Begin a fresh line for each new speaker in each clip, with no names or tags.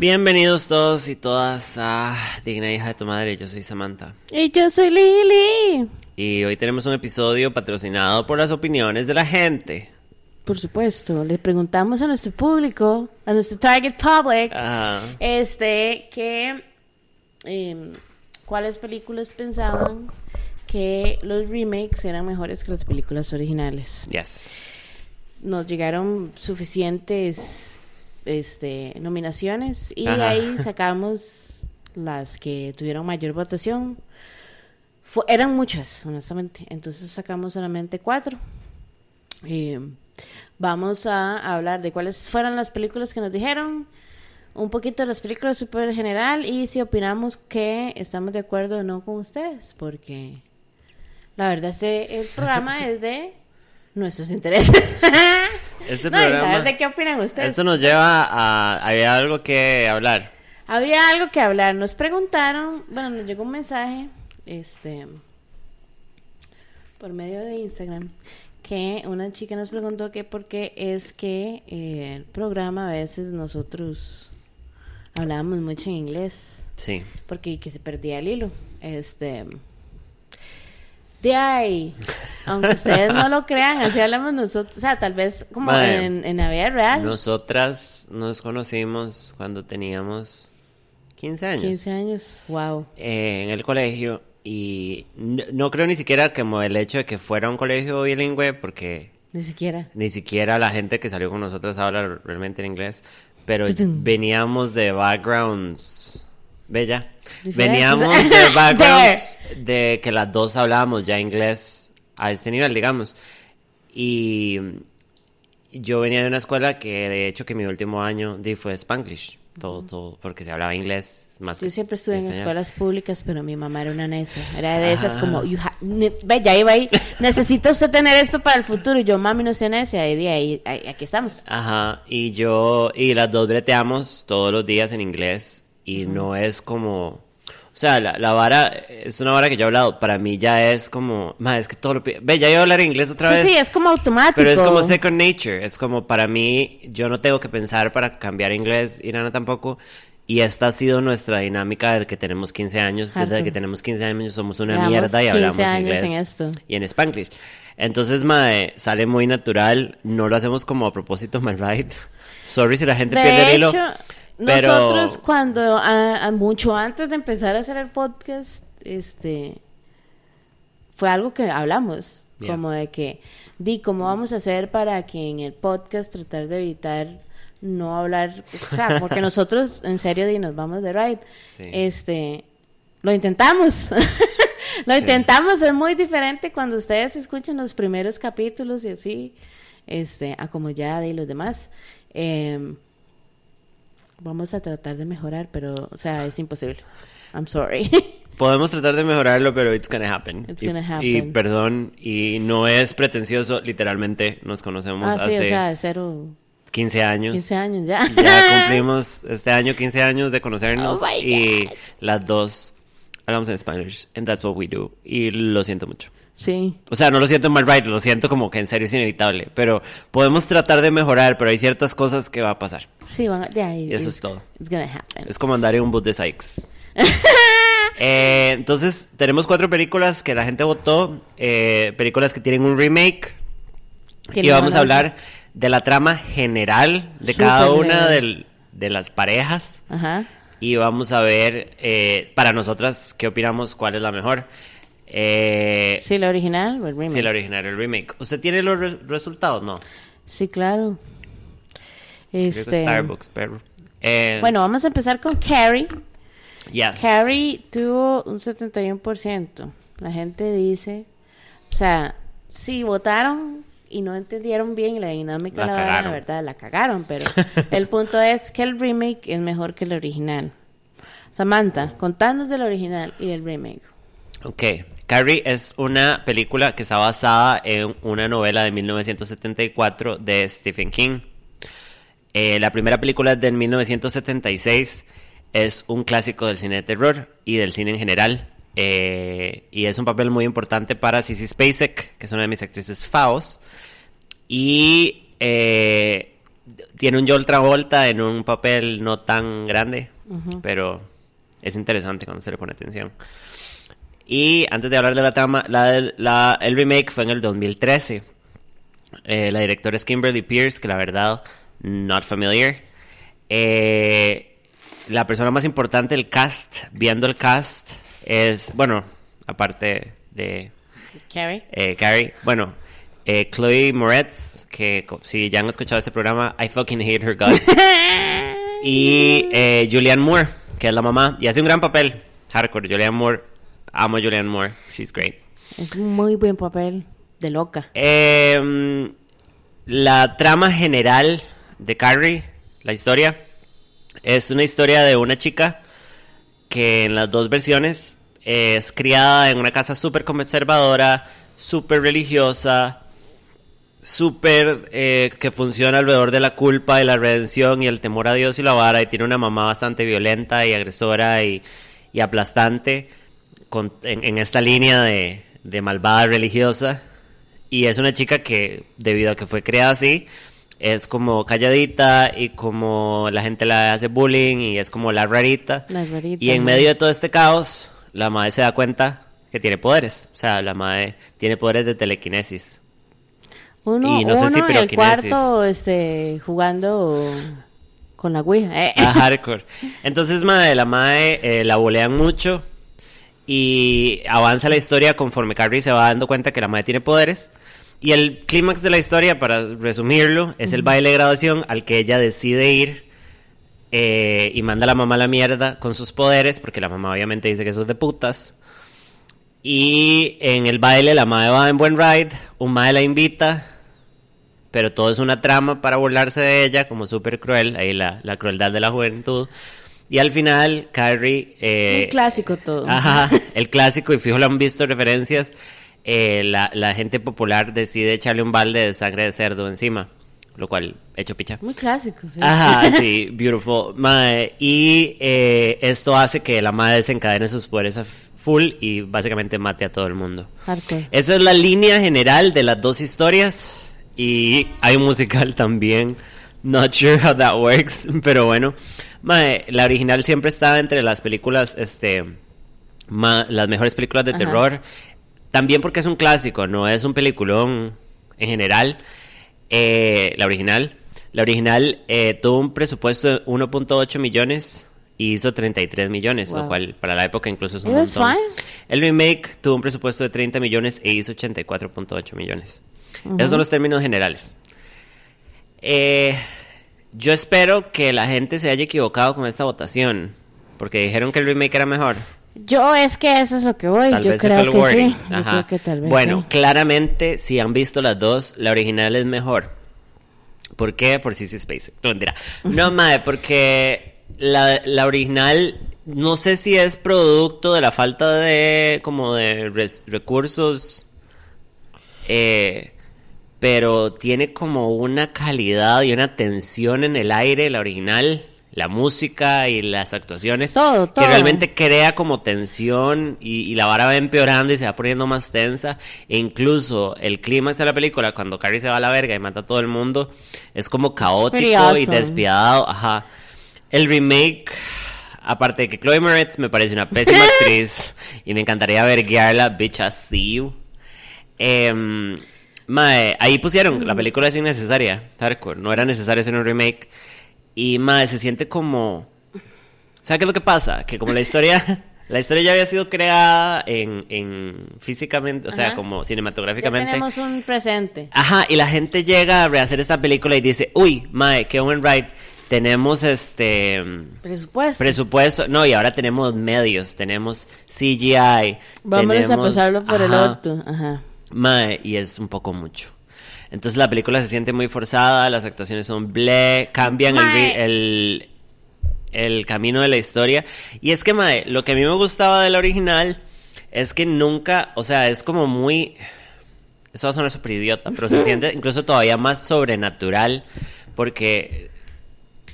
Bienvenidos todos y todas a Digna Hija de tu Madre. Yo soy Samantha.
Y yo soy Lili.
Y hoy tenemos un episodio patrocinado por las opiniones de la gente.
Por supuesto, le preguntamos a nuestro público, a nuestro target public,
Ajá.
este, que em, cuáles películas pensaban que los remakes eran mejores que las películas originales.
Yes.
Nos llegaron suficientes este, nominaciones y
Ajá.
ahí sacamos las que tuvieron mayor votación. Eran muchas, honestamente. Entonces sacamos solamente cuatro. Eh, vamos a hablar de cuáles fueron las películas que nos dijeron, un poquito de las películas super general y si opinamos que estamos de acuerdo o no con ustedes, porque la verdad este el programa es de nuestros intereses.
Este
no, y
programa-
saber de qué opinan ustedes.
Esto nos lleva a... Había algo que hablar.
Había algo que hablar. Nos preguntaron, bueno, nos llegó un mensaje, este, por medio de Instagram, que una chica nos preguntó que por qué es que eh, el programa a veces nosotros hablábamos mucho en inglés,
Sí.
porque que se perdía el hilo. Este, de ahí, aunque ustedes no lo crean, así hablamos nosotros, o sea, tal vez como en, en la vida real.
Nosotras nos conocimos cuando teníamos 15 años.
15 años, wow.
eh, en el colegio y no, no creo ni siquiera como el hecho de que fuera un colegio bilingüe porque
Ni siquiera.
ni siquiera la gente que salió con nosotros habla realmente en inglés, pero
Tutum.
veníamos de backgrounds, bella, veníamos de backgrounds de que las dos hablábamos ya inglés a este nivel, digamos, y yo venía de una escuela que de hecho que mi último año di fue Spanglish, todo, todo, porque se hablaba inglés más que
Yo siempre estuve en
español.
escuelas públicas, pero mi mamá era una necia. Era de esas como, ne- ve, ya iba ahí, necesita usted tener esto para el futuro. Y yo, mami, no sea necia. Y de ahí, ahí- aquí estamos.
Ajá, y yo, y las dos breteamos todos los días en inglés y no es como, o sea, la, la vara, es una vara que yo he hablado, para mí ya es como, ma, es que todo lo, ve, ya iba a hablar inglés otra
Sí,
vez.
sí, es como automático.
Pero es como second nature, es como para mí, yo no tengo que pensar para cambiar inglés y Nana tampoco. Y esta ha sido nuestra dinámica desde que tenemos 15 años. Desde que tenemos 15 años somos una
Llevamos
mierda y
15
hablamos
años
inglés
en esto.
y en Spanglish. Entonces, mae, sale muy natural. No lo hacemos como a propósito, my right. Sorry si la gente pierde
De
el hilo. Pero-
nosotros cuando, a- a mucho antes de empezar a hacer el podcast, este, fue algo que hablamos,
Yeah.
como de que, di, ¿cómo vamos a hacer para que en el podcast tratar de evitar no hablar, o sea, porque nosotros en serio di, nos vamos de ride,
Sí.
este, lo intentamos, lo intentamos, es muy diferente cuando ustedes escuchan los primeros capítulos y así, este, a como ya de los demás. Em, vamos a tratar de mejorar, pero, o sea, es imposible. I'm sorry.
Podemos tratar de mejorarlo, pero it's gonna happen.
It's
Y-
gonna
Y,
happen.
perdón, y no es pretencioso, literalmente nos conocemos
ah, sí,
hace
o sea, cero,
15 años.
15 años ya.
Ya cumplimos este año 15 años de conocernos
Oh
y las dos hablamos en Spanish and that's what we do y lo siento mucho.
Sí.
O sea, no lo siento mal right, lo siento como que en serio es inevitable, pero podemos tratar de mejorar, pero hay ciertas cosas que va a pasar.
Sí, a, yeah,
Y eso es todo.
It's gonna happen.
Es como andar en un bus de Sykes. Eh, entonces, tenemos cuatro películas que la gente votó, eh, películas que tienen un remake. Y
no
vamos a hablar de la trama general de
Súper
cada una del- de las parejas.
Ajá.
Y vamos a ver, eh, para nosotras, qué opinamos, cuál es la mejor. Eh,
Sí, la original o el remake.
si la original el remake. ¿Usted tiene los re- resultados? No.
Sí, claro.
Creo que
Este,
Starbucks, pero... eh,
bueno, vamos a empezar con Carrie.
yes.
Carrie tuvo un 71%. La gente dice, o sea, si votaron y no entendieron bien la dinámica
La
de la vara,
cagaron.
la verdad, la cagaron, pero el punto es que el remake es mejor que el original. Samantha, contanos del original y del remake.
Ok, Carrie es una película que está basada en una novela de 1974 de Stephen King. Eh, la primera película es del 1976, es un clásico del cine de terror y del cine en general. eh, y es un papel muy importante para Sissy Spacek, que es una de mis actrices faos. Y eh, tiene un Joel Travolta en un papel no tan grande, pero es interesante cuando se le pone atención. Y antes de hablar de la trama, la, la- el remake fue en el 2013. Eh, la directora es Kimberly Pierce, que la verdad, not familiar. Eh, la persona más importante del cast, viendo el cast, es, bueno, aparte de
Carrie.
eh, Carrie, bueno, eh, Chloe Moretz, que si ya han escuchado ese programa, I fucking hate her guts. y eh, Julianne Moore, que es la mamá, y hace un gran papel. Hardcore, Julianne Moore. Amo a Julianne Moore, she's great.
Es un muy buen papel de loca.
Em, la trama general de Carrie, la historia, es una historia de una chica que en las dos versiones es criada en una casa súper conservadora, súper religiosa, súper eh, que funciona alrededor de la culpa y la redención y el temor a Dios y la vara y tiene una mamá bastante violenta y agresora y, y aplastante con- en, en esta línea de, de malvada religiosa y es una chica que debido a que fue creada así es como calladita y como la gente la hace bullying y es como la rarita
La rarita,
y en medio de todo este caos la madre se da cuenta que tiene poderes o sea la madre tiene poderes de telequinesis
Uno,
Y no sé si
uno en el cuarto este, jugando con la Ouija. Eh.
a hardcore. Entonces, madre, la madre eh, la bolean mucho y avanza la historia conforme Carrie se va dando cuenta que la madre tiene poderes. Y el clímax de la historia, para resumirlo, es el baile de graduación al que ella decide ir eh, y manda a la mamá a la mierda con sus poderes, porque la mamá obviamente dice que eso es de putas. Y en el baile la madre va en buen ride, un madre la invita, pero todo es una trama para burlarse de ella, como súper cruel, ahí la, la crueldad de la juventud. Y al final, Carrie... eh,
Un clásico todo.
Ajá, el clásico, y fijo lo han visto referencias, eh, la, la gente popular decide echarle un balde de sangre de cerdo encima, lo cual, hecho picha.
Muy clásico, sí.
Ajá, sí, beautiful. Mae, y eh, esto hace que la madre desencadene sus poderes a full y básicamente mate a todo el mundo.
Hardcore.
Esa es la línea general de las dos historias. Y hay un musical también. Not sure how that works. Pero bueno. Mae, la original siempre está entre las películas, este. ma- las mejores películas de
Ajá.
terror. También porque es un clásico, no es un peliculón en general. Eh, la original. La original eh, tuvo un presupuesto de 1.8 millones y hizo 33 millones, lo
Wow.
cual para la época incluso es un
It was
montón. El remake tuvo un presupuesto de 30 millones e hizo 84.8 millones. Esos son los términos generales. Eh, yo espero que la gente se haya equivocado con esta votación, porque dijeron que el remake era mejor.
Yo es que eso es lo que voy.
Tal
Yo
vez
creo
el
que sí. Yo
Ajá.
creo que tal vez
bueno,
sí.
claramente, si han visto las dos, la original es mejor. ¿Por qué? Por Sissy Spacek. No, mentira. No, madre, porque la, la original, no sé si es producto de la falta de, como de res- recursos, eh, pero tiene como una calidad y una tensión en el aire, la original, la música y las actuaciones.
Todo,
Que
todo.
realmente crea como tensión y, y la vara va empeorando y se va poniendo más tensa. E incluso el clímax de la película, cuando Carrie se va a la verga y mata a todo el mundo, es como caótico y despiadado. Ajá. El remake, aparte de que Chloe Moretz me parece una pésima actriz y me encantaría ver verguearla, bitch, see you. Em, mae, ahí pusieron, la película es innecesaria, hardcore, no era necesario hacer un remake. Y mae, se siente como... ¿Sabes qué es lo que pasa? Que como la historia... La historia ya había sido creada en, en físicamente, o sea,
Ajá.
como
Ya
cinematográficamente.
tenemos un presente.
Ajá, y la gente llega a rehacer esta película y dice, uy, mae, qué buen ride. Tenemos este
Presupuesto.
presupuesto, no, y ahora tenemos medios, tenemos CGI.
Vamos a
tenemos-
pasarlo por el
ajá,
orto. Ajá.
Mae, y es un poco mucho. Entonces la película se siente muy forzada, las actuaciones son ble, cambian el, el, el camino de la historia. Y es que, mae, lo que a mí me gustaba de la original es que nunca, o sea, es como muy... Eso va a sonar súper idiota, pero se siente incluso todavía más sobrenatural porque,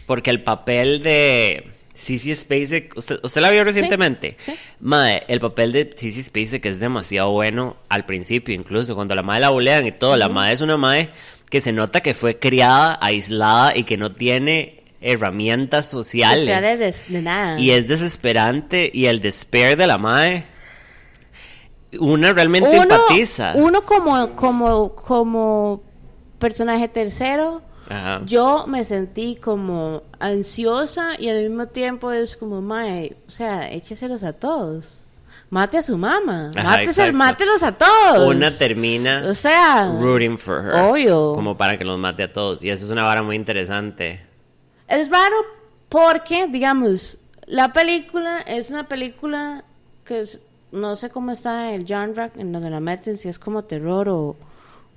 porque el papel de Sissy Spacek, ¿usted, usted la vio recientemente?
sí.
Mae, el papel de Sissy Spacek es demasiado bueno al principio, incluso cuando la madre la bolean y todo. La madre es una madre que se nota que fue criada, aislada y que no tiene herramientas sociales.
Sociales de, de nada.
Y es desesperante y el despair de la madre. Una realmente empatiza.
Uno como, como, como personaje tercero,
Ajá.
yo me sentí como ansiosa y al mismo tiempo es como, mae, o sea, écheselos a todos. Mate a su mamá. Mátese- mátelos a todos.
Una termina
O sea,
rooting for her.
obvio.
Como para que los mate a todos. Y eso es una vara muy interesante.
Es raro porque, digamos, la película es una película que es- no sé cómo está el genre en donde la meten, si es como terror o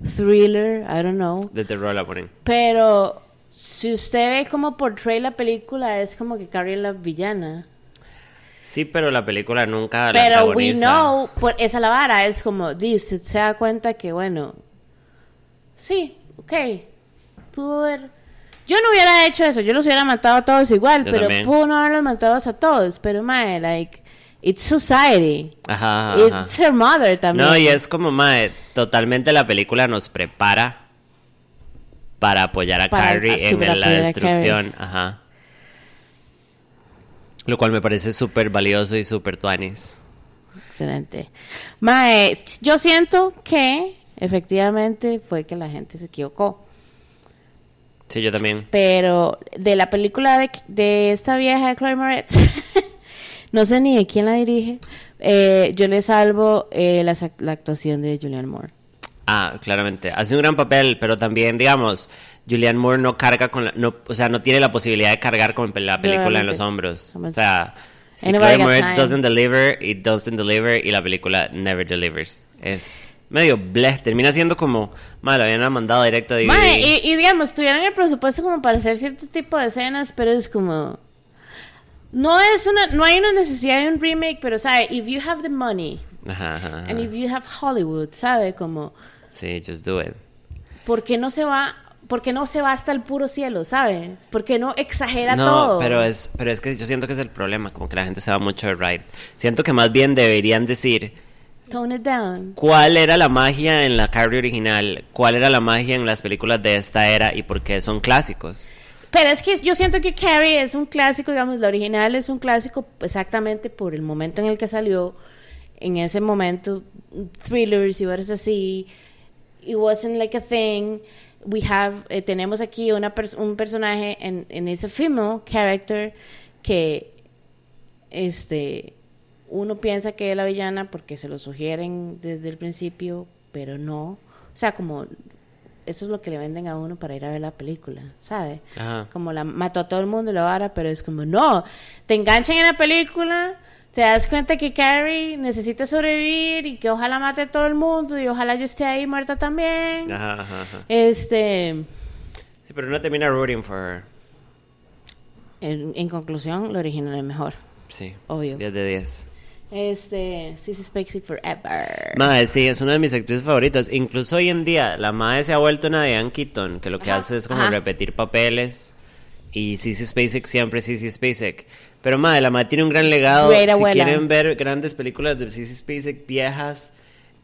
thriller, I don't know.
De terror la ponen.
Pero si usted ve cómo portray la película, es como que Carrie es la villana.
Sí, pero la película nunca la
Pero we know, por esa la vara, es como, di, usted se da cuenta que, bueno, sí, ok, pudo haber... Yo no hubiera hecho eso, yo los hubiera matado a todos igual,
Yo
pero
también.
pudo no haberlos matado a todos, pero, mae, like, it's society,
Ajá, ajá.
it's her mother también.
No, y es como, mae, totalmente la película nos prepara para apoyar a
Para-
Carrie
a
en la destrucción. Ajá. Lo cual me parece súper valioso y súper tuanis.
Excelente. Mae, yo siento que efectivamente fue que la gente se equivocó.
Sí, yo también.
Pero de la película de, de esta vieja de Chloe Moretz, no sé ni de quién la dirige, eh, yo le salvo eh, la, la actuación de Julianne Moore.
Ah, claramente. Hace un gran papel, pero también, digamos, Julianne Moore no carga con la... No, o sea, no tiene la posibilidad de cargar con la película en los hombros. O sea, si Chloe
time.
doesn't deliver, it doesn't deliver, y la película never delivers. Es medio bleh. Termina siendo como... Madre, lo habían mandado directo a DVD.
Mae, y, y digamos, tuvieran el presupuesto como para hacer cierto tipo de escenas, pero es como... No es una, no hay una necesidad de un remake, pero sabe, if you have the money
Ajá, ajá, ajá.
and if you have Hollywood, sabe, como,
Sí, just do it.
¿por qué no se va, por qué no se va hasta el puro cielo, sabe? ¿Por qué no exagera
no,
todo?
pero es, pero es que yo siento que es el problema, como que la gente se va mucho de ride. Siento que más bien deberían decir
Tone it down.
cuál era la magia en la Carrie original, cuál era la magia en las películas de esta era y por qué son clásicos.
Pero es que yo siento que Carrie es un clásico, digamos, la original es un clásico exactamente por el momento en el que salió. En ese momento, thrillers y cosas así, it wasn't like a thing. We have, eh, tenemos aquí una pers- un personaje en, en ese female character que, este, uno piensa que es la villana porque se lo sugieren desde el principio, pero no. O sea, como eso es lo que le venden a uno para ir a ver la película, ¿sabe?
Ajá.
Como la mató a todo el mundo y la vara, pero es como, no, te enganchan en la película, te das cuenta que Carrie necesita sobrevivir y que ojalá mate a todo el mundo y ojalá yo esté ahí muerta también.
Ajá, ajá, ajá.
Este,
Sí, pero no termina rooting for her.
en, en conclusión, lo original es mejor.
Sí.
Obvio.
10 de 10.
Este, Sissy Spacey Forever.
Madre, sí, es una de mis actrices favoritas. Incluso hoy en día, la madre se ha vuelto una Diane Keaton, que lo que
Ajá,
hace es como
ajá.
repetir papeles. Y Sissy Spacek siempre Sissy Spacek. Pero madre, la madre tiene un gran legado.
Great
si
abuela.
quieren ver grandes películas de Sissy Spacek viejas,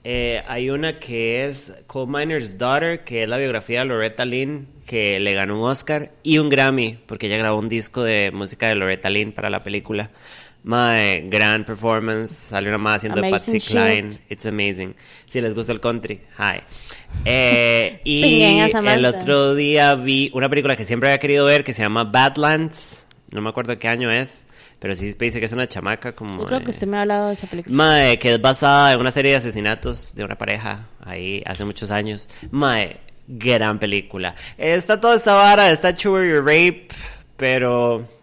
eh, hay una que es Coal Miner's Daughter, que es la biografía de Loretta Lynn, que le ganó un Oscar y un Grammy, porque ella grabó un disco de música de Loretta Lynn para la película. Mae, gran performance. Salió una más haciendo Patsy. Cline. It's amazing. Si les gusta el country, hi. Eh, y el otro día vi una película que siempre había querido ver que se llama Badlands. No me acuerdo qué año es, pero sí dice que es una chamaca como...
Yo creo que
eh,
usted me ha hablado de esa película.
Mae, que es basada en una serie de asesinatos de una pareja ahí hace muchos años. Mae, gran película. Está toda esta vara, está True Your Rape, pero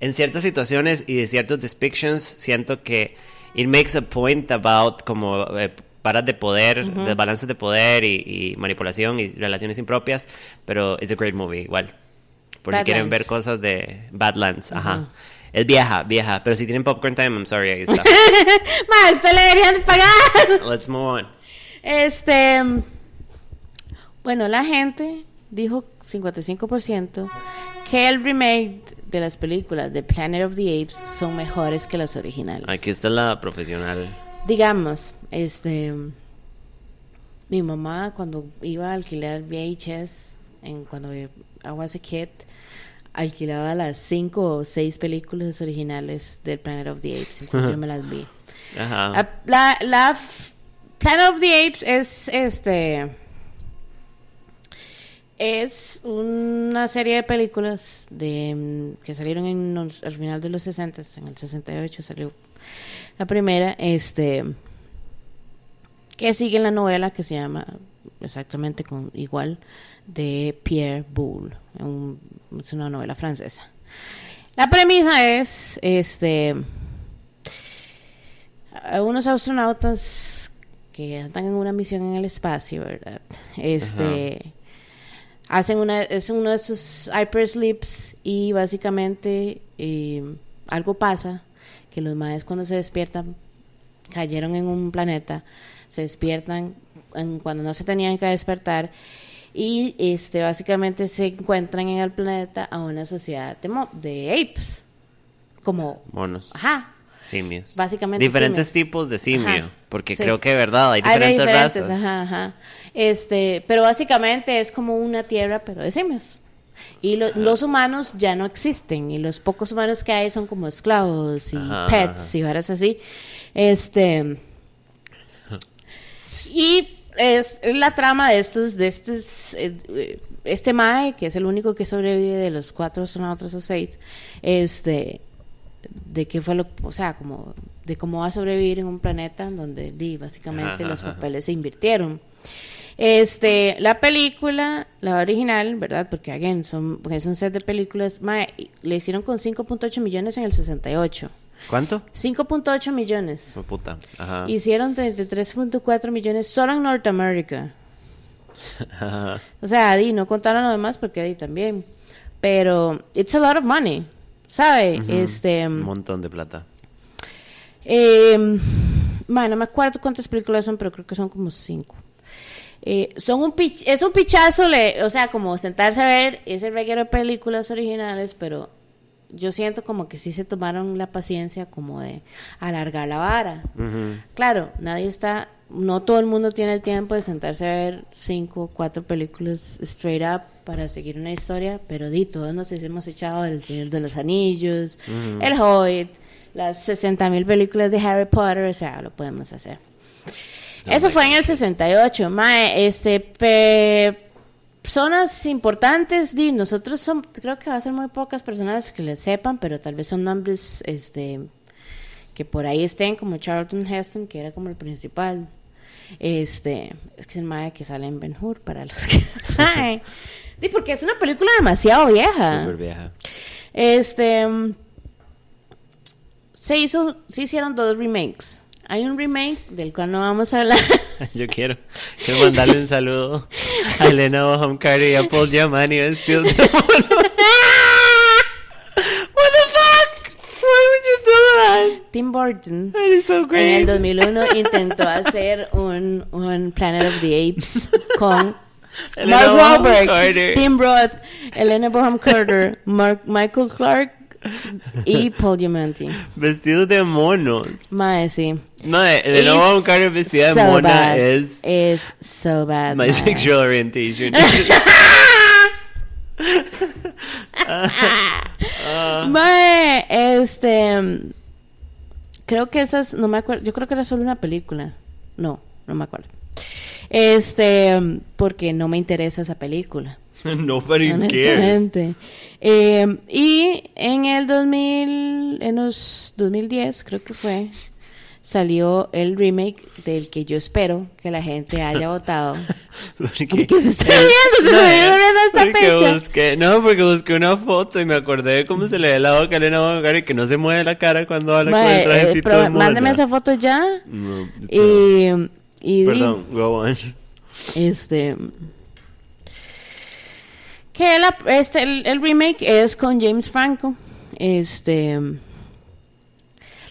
en ciertas situaciones y de ciertos depictions siento que it makes a point about como eh, varas de poder, desbalances de poder y, y manipulación y relaciones impropias, pero it's a great movie igual. Por si quieren ver
Badlands.
cosas de Badlands, ajá. Es vieja, vieja, pero si tienen popcorn time, I'm sorry, ahí está.
Más, le deberían pagar.
Let's move on.
Este, bueno, la gente dijo 55% que el remake de las películas de Planet of the Apes son mejores que las originales.
Aquí está la profesional.
Digamos, este, mi mamá cuando iba a alquilar VHS, en, cuando I was a kid, alquilaba las cinco o seis películas originales del Planet of the Apes, entonces yo me las vi.
Ajá.
Ah, La, la Planet of the Apes es este es una serie de películas de mm, que salieron al final de los 60 en el 68 salió la primera este que sigue la novela que se llama exactamente con igual de Pierre Boulle es una novela francesa la premisa es este unos astronautas que están en una misión en el espacio, ¿verdad? Este hacen una es uno de esos hypersleeps y básicamente eh, algo pasa que los maes cuando se despiertan cayeron en un planeta, se despiertan en- cuando no se tenían que despertar y este básicamente se encuentran en el planeta a una sociedad de, mo- de apes como
Monos.
ajá
Simios.
Básicamente
Diferentes
simios.
tipos de simio.
Ajá,
Porque
sí.
creo que de verdad hay
Hay de
diferentes,
diferentes,
razas.
ajá, ajá. Este, pero básicamente es como una tierra, pero de simios. Y lo- los humanos ya no existen. Y los pocos humanos que hay son como esclavos y
Ajá,
pets
ajá.
y varas así. Este. Y es la trama de estos, de estos, eh, este Mae, que es el único que sobrevive de los cuatro astronautas o seis, este, de qué fue lo, o sea, como, de cómo va a sobrevivir en un planeta donde, di, básicamente
Ajá,
los
ajá.
papeles se invirtieron. Este, la película, la original, ¿verdad? Porque, again, son, es un set de películas, mae, le hicieron con 5.8 millones en el 68.
¿Cuánto?
5.8 millones.
Fue puta. Ajá.
Hicieron 33.4 millones solo en Norteamérica. O sea, Adi, no contaron lo demás porque Adi también. Pero, it's a lot of money, ¿sabe? Este,
Un montón de plata.
eh, mae, no me acuerdo cuántas películas son, pero creo que son como cinco. Eh, son un pich- es un pichazo, le, o sea, como sentarse a ver ese reguero de películas originales, pero yo siento como que sí se tomaron la paciencia como de alargar la vara. Claro, nadie está, no todo el mundo tiene el tiempo de sentarse a ver cinco o cuatro películas straight up para seguir una historia, pero di, todos nos hemos echado El Señor de los Anillos, El Hobbit, las 60 mil películas de Harry Potter, o sea, lo podemos hacer. Eso fue en el 68, mae, este, pe- personas importantes, di, nosotros son, creo que va a ser muy pocas personas que le sepan, pero tal vez son nombres, este, que por ahí estén, como Charlton Heston, que era como el principal. Este, es que es el mae que sale en Ben Hur, para los que saben. Di, porque es una película demasiado vieja.
Súper vieja.
Este, mm, se hizo, se hicieron dos remakes. Hay un remake del cual no vamos a hablar.
Yo quiero, quiero mandarle un saludo a Elena Bonham Carter y a Paul Giamatti vestidos de mono. What the fuck? Why would you do that?
Tim Burton
That is so
en
great.
el 2001 intentó hacer un, un Planet of the Apes con
Elena
Mark Wahlberg,
Carter.
Tim Roth, Elena Bonham Carter, Mark, Michael Clark y Paul Giamatti.
Vestidos de monos.
Mae, sí.
No, Elena Bonham Carter vestida de
so
mona
bad.
es
so bad.
my
mae.
sexual orientation.
Mae, este. Creo que esas. No me acuerdo. Yo creo que era solo una película. No, no me acuerdo. Este. Porque no me interesa esa película.
Nobody cares.
Honestamente. Eh, y en el 2000. En los 2010, creo que fue. Salió el remake del que yo espero que la gente haya votado.
Porque,
¿Por qué se está riendo? Se me está riendo esta
busqué, no, porque busqué una foto y me acordé de cómo se le ve la boca a Elena Carter y que no se mueve la cara cuando habla con
Mae,
el
eh,
trajecito mona.
mándeme esa foto ya.
No, it's
Y, y di-
Perdón, go on.
este que la- este el, el remake es con James Franco. Este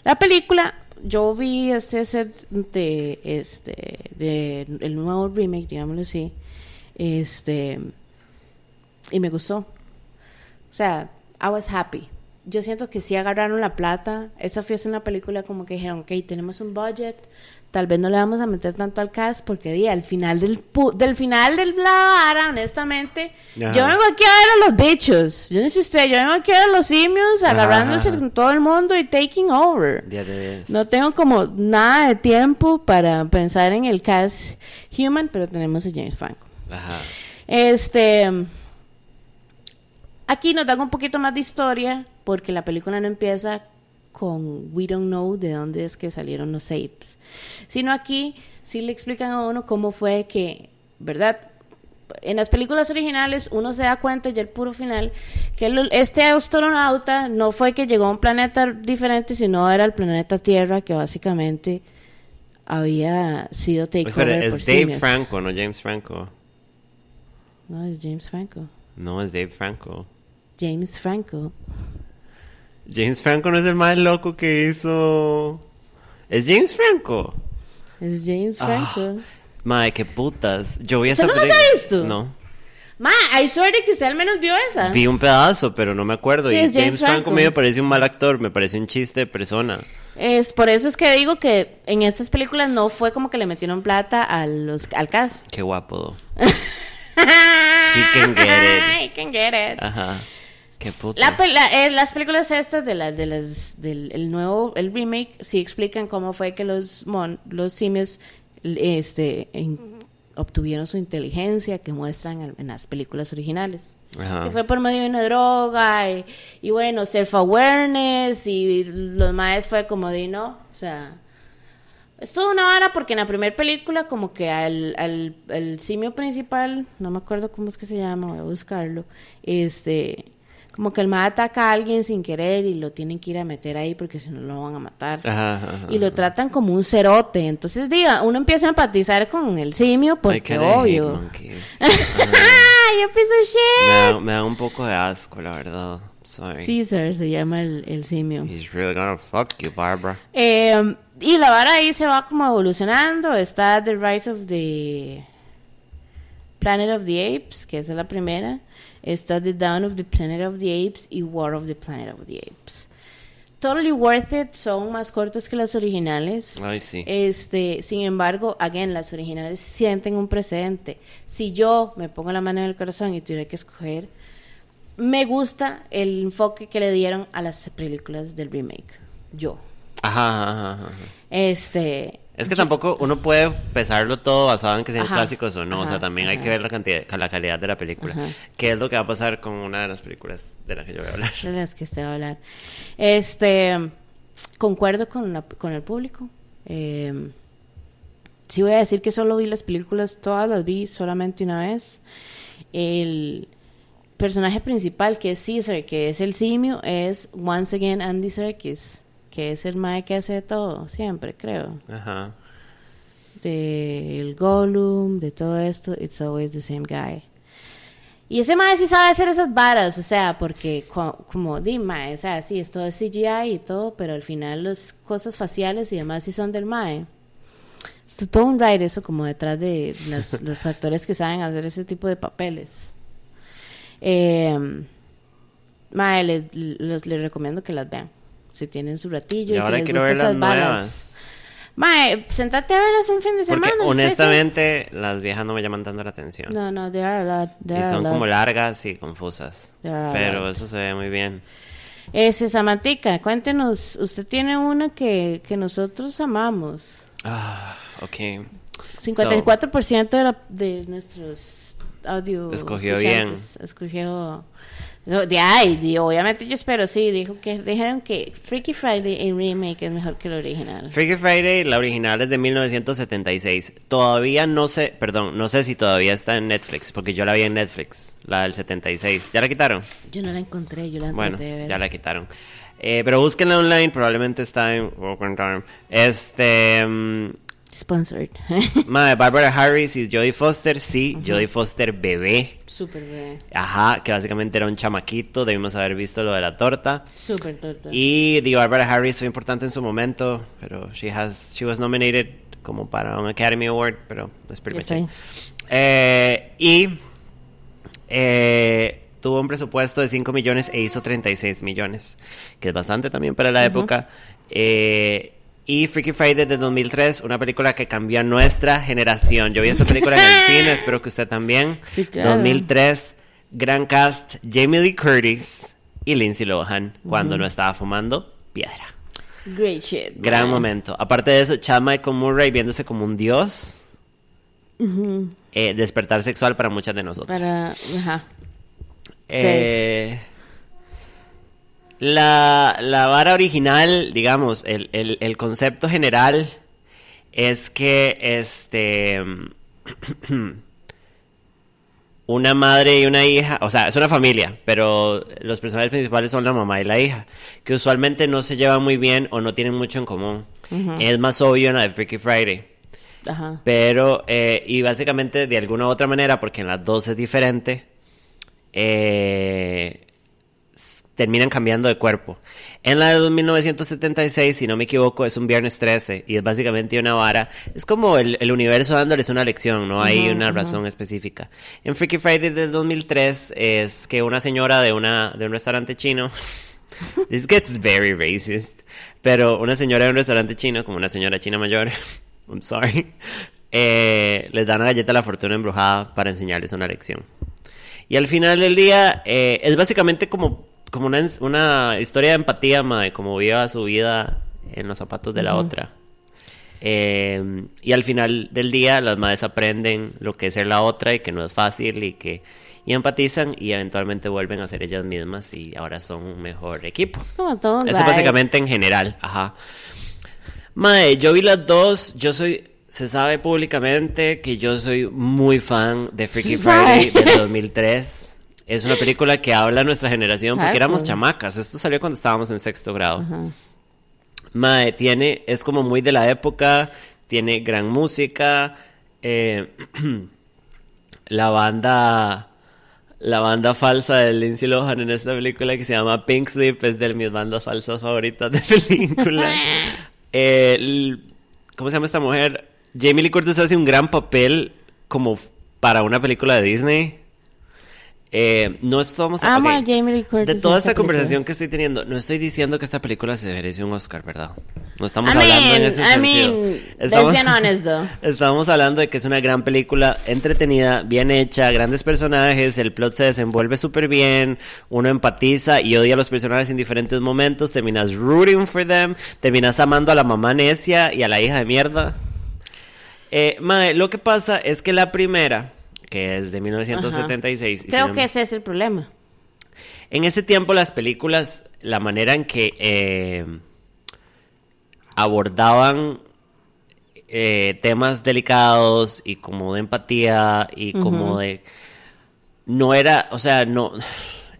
la película yo vi este set de este de el nuevo remake, digámoslo así. Este y me gustó. O sea, I was happy. yo siento que sí agarraron la plata. Esa fue una película como que dijeron, ok, tenemos un budget, tal vez no le vamos a meter tanto al cast porque di, al final del, del final del la honestamente, yo vengo aquí a ver a los bichos. Yo no sé usted, yo vengo aquí a ver a los simios agarrándose con todo el mundo y taking over. No tengo como nada de tiempo para pensar en el cast human, pero tenemos a James Franco. Ajá. Este aquí nos dan un poquito más de historia porque la película no empieza con We Don't Know de dónde es que salieron los apes, sino aquí sí le explican a uno cómo fue que, ¿verdad? En las películas originales uno se da cuenta ya el puro final que este astronauta no fue que llegó a un planeta diferente, sino era el planeta Tierra que básicamente había sido
takeover es Dave Franco, no James Franco.
No, es James Franco.
No, es Dave Franco.
James Franco.
James Franco no es el más loco que hizo. Es James Franco.
Es James ah, Franco.
madre, qué putas. Yo vi
esa no
película.
has visto?
No.
Ma, hay suerte que usted al menos vio esa.
Vi un pedazo, pero no me acuerdo. y James, Franco. me parece un mal actor, me parece un chiste de persona.
Es por eso es que digo que en estas películas no fue como que le metieron plata a los, al cast.
Qué guapo. He can get it.
He can get it.
Ajá. Qué
eh, las películas estas de, las de las del el nuevo el remake sí explican cómo fue que los los simios este obtuvieron su inteligencia que muestran en, las películas originales. Que fue por medio de una droga y, bueno, self-awareness y los más fue como de no, o sea, es toda una vara porque en la primera película como que al, al, al simio principal, no me acuerdo cómo es que se llama, voy a buscarlo, este como que el ma ataca a alguien sin querer y lo tienen que ir a meter ahí porque si no lo van a matar. y lo tratan como un cerote. Entonces, diga, uno empieza a empatizar con el simio porque obvio. ¡Yo pienso
shit! Me da, un poco de asco, la verdad. Sorry.
Caesar se llama el, el simio.
He's really gonna fuck you, Barbara.
Eh, y la vara ahí se va como evolucionando. Está The Rise of the Planet of the Apes, que es la primera está The Dawn of the Planet of the Apes y War of the Planet of the Apes. Totally Worth It son más cortos que las originales.
Ay, sí.
Este, sin embargo, again, las originales sienten un precedente. Si yo me pongo la mano en el corazón y tuviera que escoger, me gusta el enfoque que le dieron a las películas del remake. Yo.
Ajá, ajá, ajá.
Este,
es que tampoco uno puede pesarlo todo basado en que sean clásicos o no. o sea, también hay que ver la cantidad, la calidad de la película. ¿Qué es lo que va a pasar con una de las películas de las que yo voy a hablar?
De las que usted va a hablar. Este, concuerdo con, la, con el público. Eh, sí voy a decir que solo vi las películas, todas las vi solamente una vez. El personaje principal, que es Caesar, que es el simio, es Once Again Andy Serkis que es el mae que hace todo, siempre, creo.
Ajá.
Del Gollum, de todo esto, it's always the same guy. Y ese mae sí sabe hacer esas varas, o sea, porque como, di mae, o sea, sí, es todo CGI y todo, pero al final las cosas faciales y demás sí son del mae. Es todo un ride eso como detrás de los actores que saben hacer ese tipo de papeles. Eh, mae, les, les recomiendo que las vean si tienen su ratillo y, si les quiero ver las balas. Mae, sentate a verlas un fin de semana.
Porque honestamente, las viejas no me llaman tanto la atención.
No, no, they are a lot. y
son como largas y confusas. Pero eso se ve muy bien.
Ese, Samantica, cuéntenos, usted tiene una que, que nosotros amamos.
Ah, ok.
54% de, la, de nuestros audio
escogió bien.
Escogió de ay, obviamente yo espero, sí, dijo que dijeron que Freaky Friday en remake es mejor que el original.
Freaky Friday, la original es de 1976. Todavía no sé, perdón, no sé si todavía está en Netflix, porque yo la vi en Netflix, la del 76. ¿Ya la quitaron?
Yo no la encontré, yo la
Bueno, ya la quitaron. Eh, pero búsquenla online, probablemente está en Este...
Sponsored.
Madre, Barbara Harris y Jodie Foster, sí, Jodie Foster bebé.
Super bebé.
Ajá, que básicamente era un chamaquito, debimos haber visto lo de la torta.
Super torta.
Y di Barbara Harris fue importante en su momento, pero she has she was nominated como para un Academy Award, pero es pretty eh, y eh, tuvo un presupuesto de 5 millones e hizo 36 millones, que es bastante también para la época. Eh, y Freaky Friday de 2003, una película que cambió a nuestra generación. Yo vi esta película en el cine, espero que usted también.
Sí, claro.
2003, gran cast, Jamie Lee Curtis y Lindsay Lohan, cuando no estaba fumando piedra.
Great shit.
Gran momento. Aparte de eso, Chad Michael Murray viéndose como un dios. Eh, despertar sexual para muchas de nosotros.
Para. Ajá.
Eh, la, la vara original, digamos, el, el- el concepto general es que este una madre y una hija, o sea, es una familia, pero los personajes principales son la mamá y la hija, que usualmente no se llevan muy bien o no tienen mucho en común. Es más obvio en la de Freaky Friday.
Ajá.
Pero, eh, y básicamente de alguna u otra manera, porque en las dos es diferente, eh, terminan cambiando de cuerpo. En la de 1976, si no me equivoco, es un viernes 13 y es básicamente una vara. Es como el, el universo dándoles una lección, no hay una razón específica. En Freaky Friday del 2003 es que una señora de, una, de un restaurante chino This gets very racist. Pero una señora de un restaurante chino, como una señora china mayor, I'm sorry, eh, les dan una galleta la fortuna embrujada para enseñarles una lección. Y al final del día, eh, es básicamente como, como una, una historia de empatía, mae, como viva su vida en los zapatos de la otra. Eh, y al final del día, las madres aprenden lo que es ser la otra y que no es fácil y que y empatizan y eventualmente vuelven a ser ellas mismas y ahora son un mejor equipo.
Es como todo.
Eso
right.
básicamente en general, ajá. Mae, yo vi las dos, yo soy, se sabe públicamente que yo soy muy fan de Freaky Friday del 2003. Es una película que habla a nuestra generación porque éramos chamacas. Esto salió cuando estábamos en sexto grado.
Ajá.
Mae, tiene, es como muy de la época, tiene gran música, eh, la banda, la banda falsa de Lindsay Lohan en esta película que se llama Pink Slip es de mis bandas falsas favoritas de película. Eh, el- ¿Cómo se llama esta mujer? Jamie Lee Curtis hace un gran papel como para una película de Disney. Eh, no estamos
Amo a Jamie Lee Curtis
De toda
esta
conversación
película.
que estoy teniendo, no estoy diciendo que esta película se merece un Oscar, ¿verdad? No estamos
I
hablando en ese
I
sentido.
mean,
estamos,
let's be honest, though.
estamos hablando de que es una gran película, entretenida, bien hecha, grandes personajes, el plot se desenvuelve súper bien, uno empatiza y odia a los personajes en diferentes momentos, terminas rooting for them, terminas amando a la mamá necia y a la hija de mierda. Eh, mae, lo que pasa es que la primera, que es de 1976, y si
Creo que ese es el problema.
en ese tiempo las películas, la manera en que eh, abordaban eh, temas delicados y como de empatía y como de... No era, o sea, no...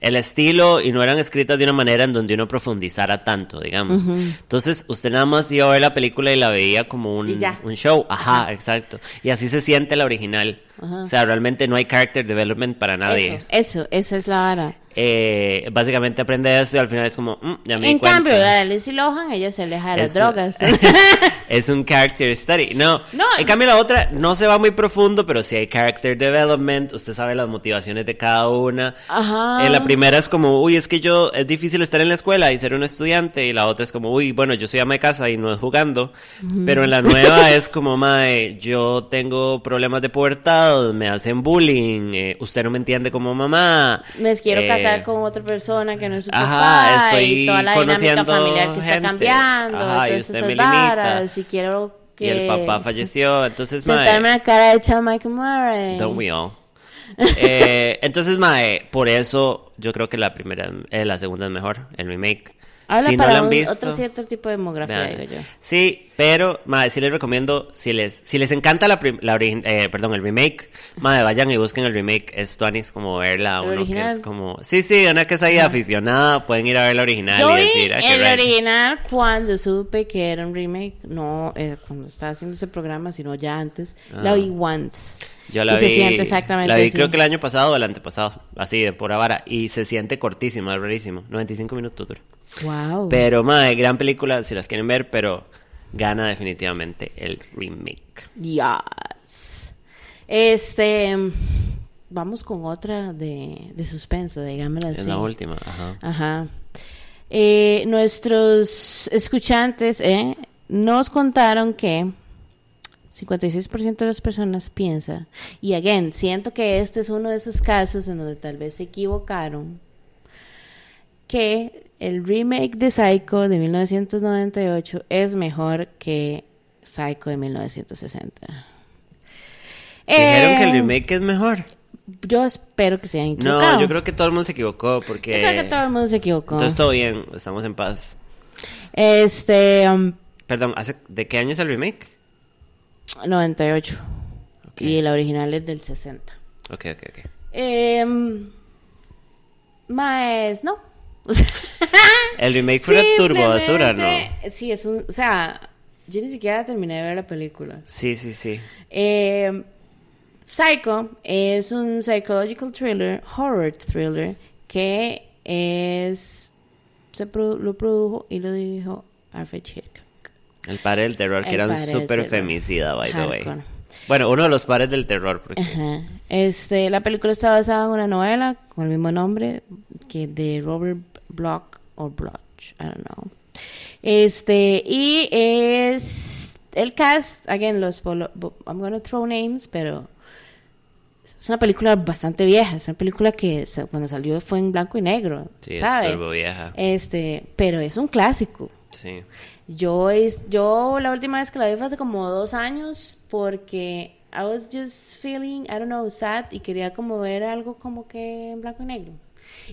El estilo y no eran escritas de una manera en donde uno profundizara tanto, digamos. Entonces, usted nada más iba a ver la película y la veía como un, un show. Ajá, exacto. Y así se siente la original.
Ajá.
O sea, realmente no hay character development para nadie.
Eso, eso, esa es la vara.
Eh, básicamente aprende eso y al final es como, "Mm, ya me di
En cambio,
cuenta".
la de Lindsay Lohan, ella se aleja de las drogas.
es un character study. No,
No.
en cambio la otra no se va muy profundo, pero sí hay character development. Usted sabe las motivaciones de cada una.
Ajá.
En la primera es como, uy, es que yo, es difícil estar en la escuela y ser un estudiante. Y la otra es como, uy, bueno, yo soy ama de casa y no es jugando. Pero en la nueva es como, mae, yo tengo problemas de pubertad, me hacen bullying, eh, usted no me entiende como mamá.
Me quiero
eh,
casar con otra persona que no es su
Ajá,
papá
estoy
y toda la dinámica familiar que está
gente.
cambiando.
Ajá, y
entonces
usted
esas
me limita.
varas, y quiero que
Y el papá falleció, entonces, mae.
sentarme en la cara de Chad Michael Murray.
Don't we all? Eh, entonces, Mae, por eso yo creo que la primera, eh, la segunda es mejor, el remake.
Habla
si no
para
la han
un-
visto,
otro cierto tipo de demografía,
vean.
digo yo.
Sí, pero, Mae, sí les recomiendo, si les, si les encanta la, la eh, perdón, el remake, Mae, vayan y busquen el remake. Es Tuanis como verla,
¿El
uno que es como, sí, sí, una que es ahí aficionada, pueden ir a ver la original
Yo
y decir, ah,
el original cuando supe que era un remake, no eh, cuando estaba haciendo ese programa, sino ya antes. La
Ah.
vi once.
Yo la
y
vi,
se siente exactamente
la vi
así.
creo que el año pasado o el antepasado, así de pura vara, y se siente cortísimo, es rarísimo, 95 minutos dura.
Wow.
Pero, madre, gran película si las quieren ver, pero gana definitivamente el remake.
Yes. Este. vamos con otra de, de suspenso, digámoslo así.
Es la última, ajá.
Ajá. Eh, nuestros escuchantes eh, nos contaron que 56% de las personas piensa, y again, siento que este es uno de esos casos en donde tal vez se equivocaron, que el remake de Psycho de 1998 es mejor que Psycho de 1960.
Dijeron que el
Eh,
remake es mejor.
Yo espero que se hayan equivocado.
No, yo creo que todo el mundo se equivocó porque...
Yo creo que todo el mundo se equivocó.
Entonces todo bien, estamos en paz.
Este, um,
Perdón, ¿hace... ¿de qué año es el remake?
98.
Ok.
Y la original es del 60.
Ok, ok, ok.
Eh, más, no.
El remake fue una turbo basura, ¿no?
Sí, es un. O sea, yo ni siquiera terminé de ver la película.
Sí, sí, sí.
Eh, Psycho es un psychological thriller, horror thriller, que es. Se produ- lo produjo y lo dirigió Alfred Hitchcock.
El padre del terror, que era un súper femicida, by the way. Bueno, uno de los padres del terror, porque...
Ajá. Este, la película está basada en una novela con el mismo nombre que de Robert Bloch o Bloch, I don't know. Este, y es el cast, again, los I'm gonna throw names, pero es una película bastante vieja, es una película que cuando salió fue en blanco y negro,
Sí,
¿sabe?
es vieja.
Este, pero es un clásico.
Sí.
Yo, es, yo la última vez que la vi fue hace como dos años porque I was just feeling, I don't know, sad y quería como ver algo como que en blanco y negro.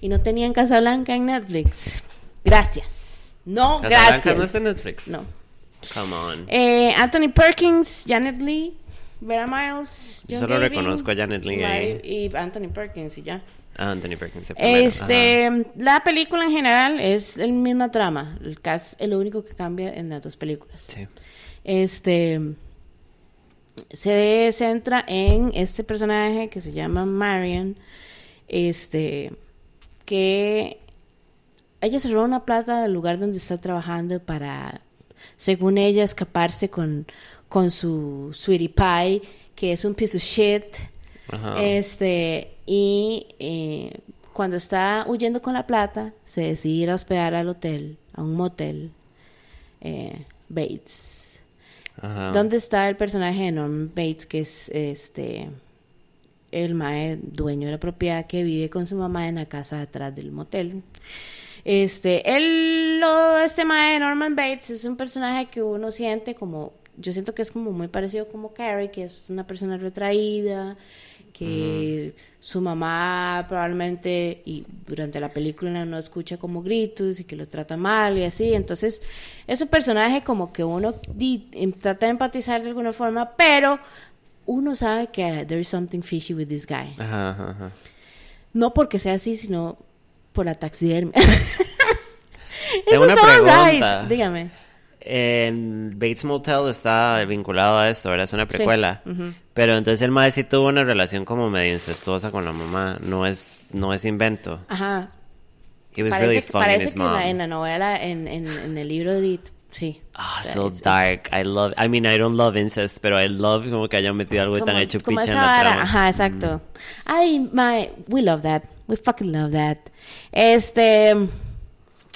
Y no tenía en Casablanca en Netflix. Gracias. No,
Casablanca
gracias.
no está en Netflix.
No.
Come on.
Eh, Anthony Perkins, Janet Lee, Vera Miles.
Yo solo
Gavin,
reconozco a Janet.
Mari- Y Anthony Perkins y ya.
Ah, Anthony Perkins. el
Este, la película en general es el misma trama. El cast es lo único que cambia en las dos películas.
Sí.
Este se centra en este personaje que se llama Marion, este que ella se roba una plata del lugar donde está trabajando para, según ella, escaparse con, con su sweetie pie, que es un piece of shit.
Ajá.
Este, y eh, cuando está huyendo con la plata, se decide ir a hospedar al hotel, a un motel, eh, Bates.
Ajá.
¿Dónde está el personaje de Norman Bates, que es este el mae dueño de la propiedad que vive con su mamá en la casa atrás del motel? Este, él, lo, este mae Norman Bates es un personaje que uno siente como, yo siento que es como muy parecido como Carrie, que es una persona retraída, que su mamá probablemente y durante la película no escucha como gritos y que lo trata mal y así, entonces es un personaje como que uno di- em- trata de empatizar de alguna forma, pero uno sabe que there is something fishy with this guy.
Ajá, ajá, ajá.
No porque sea así, sino por la taxidermia.
Tengo una pregunta.
right. Dígame.
En Bates Motel está vinculado a esto, ¿verdad? Es una
Sí.
precuela.
Ujú.
Pero entonces el mae sí tuvo una relación como medio incestuosa con la mamá. No es, no es invento.
Ajá.
He was
Parece,
really
que, parece que en la, en la novela, en, en, en el libro de Edith, sí.
Ah, so dark. I love. I mean, I don't love incest, pero I love como que hayan metido algo tan
como-
hecho
como
picha en la trama.
Ajá, exacto. Ay, my, we love that. We fucking love that. Este,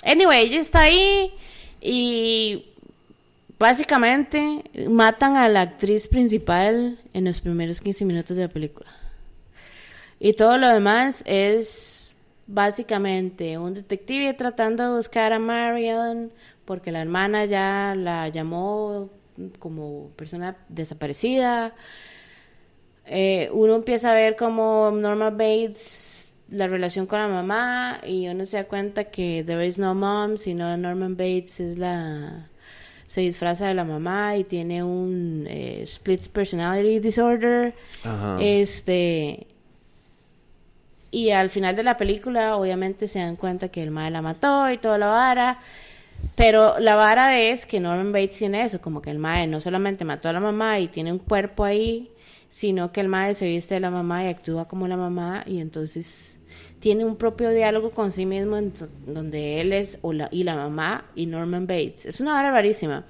anyway, ella está ahí y básicamente matan a la actriz principal en los primeros 15 minutos de la película. Y todo lo demás es básicamente un detective tratando de buscar a Marion porque la hermana ya la llamó como persona desaparecida. Eh, uno empieza a ver como Norma Bates la relación con la mamá y uno se da cuenta que there is no mom, sino Norman Bates es la se disfraza de la mamá y tiene un eh, split personality disorder.
Ajá.
Este y al final de la película obviamente se dan cuenta que el madre la mató y toda la vara. Pero la vara es que Norman Bates tiene eso, como que el mae no solamente mató a la mamá y tiene un cuerpo ahí, sino que el mae se viste de la mamá y actúa como la mamá y entonces tiene un propio diálogo con sí mismo en donde él es o la, y la mamá y Norman Bates. Es una vara rarísima.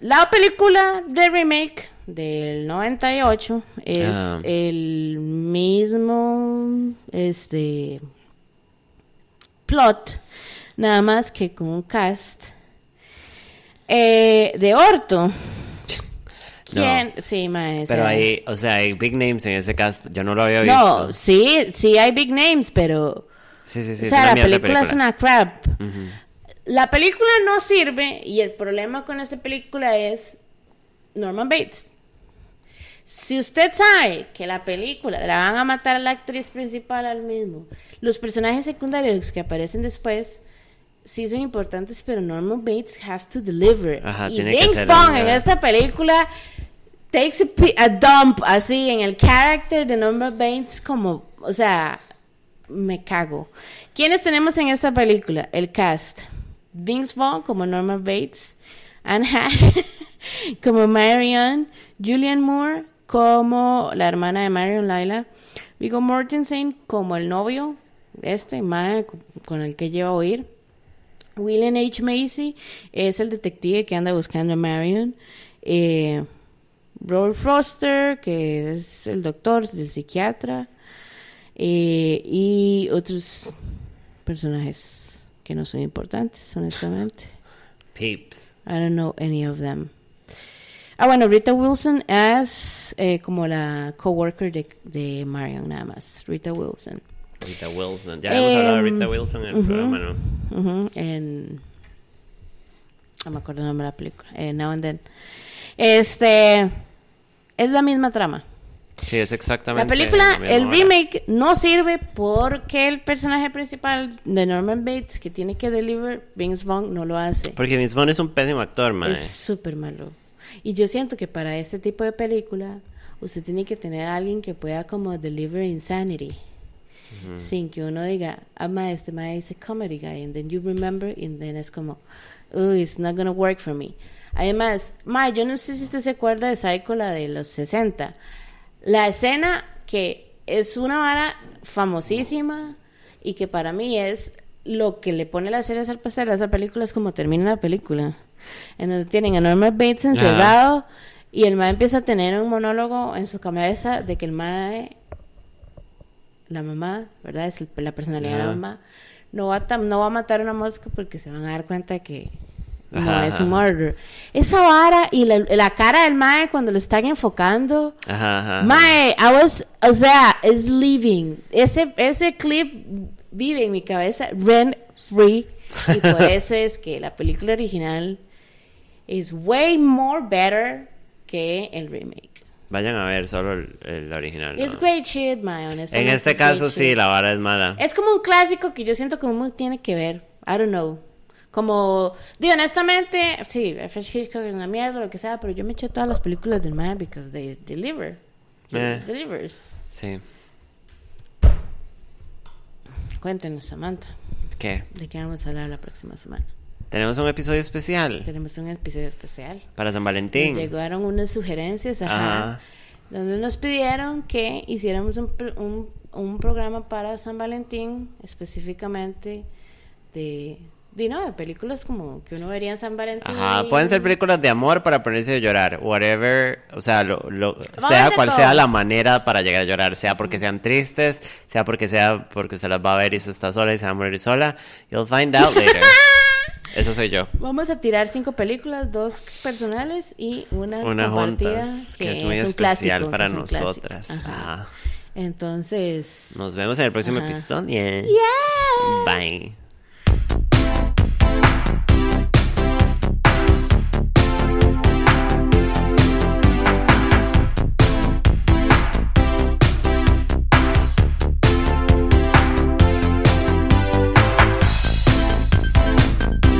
La película de remake del 98 es
Ah.
el mismo este plot, nada más que con un cast eh, de orto. ¿Quién? Sí, mae,
Pero hay, o sea, hay big names en ese cast. Yo no lo había visto.
No, sí, sí hay big names, pero
Sí, sí, sí.
o sea, la película, es una crap. La película no sirve y el problema con esta película es Norman Bates. Si usted sabe que la película la van a matar a la actriz principal al mismo, los personajes secundarios que aparecen después sí son importantes, pero Norman Bates has to deliver.
Ajá,
y
tiene que
Vaughn
una-
en esta película takes a, a dump así en el character de Norman Bates como, o sea, me cago. ¿Quiénes tenemos en esta película? El cast. Vince Vaughn como Norman Bates, Anne Hash como Marion, Julian Moore como la hermana de Marion Laila, Viggo Mortensen como el novio, este con el que lleva a oír. William H. Macy es el detective que anda buscando a Marion. Eh, Robert Foster, que es el doctor, el psiquiatra. Eh, y otros personajes que no son importantes, honestamente.
Peeps.
I don't know any of them. Ah, bueno, Rita Wilson es eh, como la coworker de, de Marion, nada más. Rita Wilson.
Rita Wilson. Ya hemos hablado de Rita
Em,
Wilson en el
ujú.
programa, ¿no?
Ujú, en. No me acuerdo el nombre de la película. eh, Now and Then. Este. Es la misma trama.
Sí, es exactamente.
La película,
la
el remake, no sirve porque el personaje principal de Norman Bates, que tiene que deliver, Vince Vaughn no lo hace.
Porque Vince Vaughn es un pésimo actor, man.
Es súper malo. Y yo siento que para este tipo de película, usted tiene que tener a alguien que pueda como deliver insanity. Sin que uno diga, ah, ma, este ma es a comedy guy. And then you remember, and then es como, oh, it's not gonna work for me. Además, ma, yo no sé si usted se acuerda de Psycho, la de los 60. La escena que es una vara famosísima y que para mí es lo que le pone las ceras al pastel a esa película es como termina la película. En donde tienen a Norman Bates encerrado y el mae empieza a tener un monólogo en su cabeza de que el mae, la mamá, ¿verdad? Es la personalidad de la mamá, no va, a no va a matar a una mosca porque se van a dar cuenta que no
Ajá,
es un murder. Esa vara y la, la cara del mae cuando lo están enfocando.
Ajá.
Mae, I was, o sea, es living. Ese, ese clip vive en mi cabeza rent free. Y por eso es que la película original es way more better que el remake.
Vayan a ver solo el, el original.
It's
¿no?
great shit, mae, honestamente.
En este caso, sí,
shit.
la vara es mala.
Es como un clásico que yo siento que uno tiene que ver. I don't know. Como, digo, honestamente, sí, Alfred Hitchcock es una mierda, lo que sea, pero yo me eché todas las películas del man because they deliver.
Eh.
Delivers.
Sí.
Cuéntenos, Samantha,
¿Qué?
de qué vamos a hablar la próxima semana.
Tenemos un episodio especial
Tenemos un episodio especial.
para San
Nos
Valentín.
llegaron unas sugerencias, ajá,
Ajá.
donde nos pidieron que hiciéramos un, un, un programa para San Valentín, específicamente de, de, no, de películas como que uno vería en San Valentín.
Ajá, pueden ser películas de amor para ponerse a llorar, whatever, o sea, lo, lo- sea cual
todo.
sea la manera para llegar a llorar, sea porque sean tristes, sea porque sea porque se las va a ver y usted está sola y se va a morir sola, you'll find out later. Eso soy yo.
Vamos a tirar cinco películas, dos personales y una,
Una
compartida,
juntas, que es muy especial
clásico,
para
es
nosotras.
Ajá.
Ajá.
Entonces,
Nos vemos en el próximo
Ajá.
episodio.
Yeah.
Bye.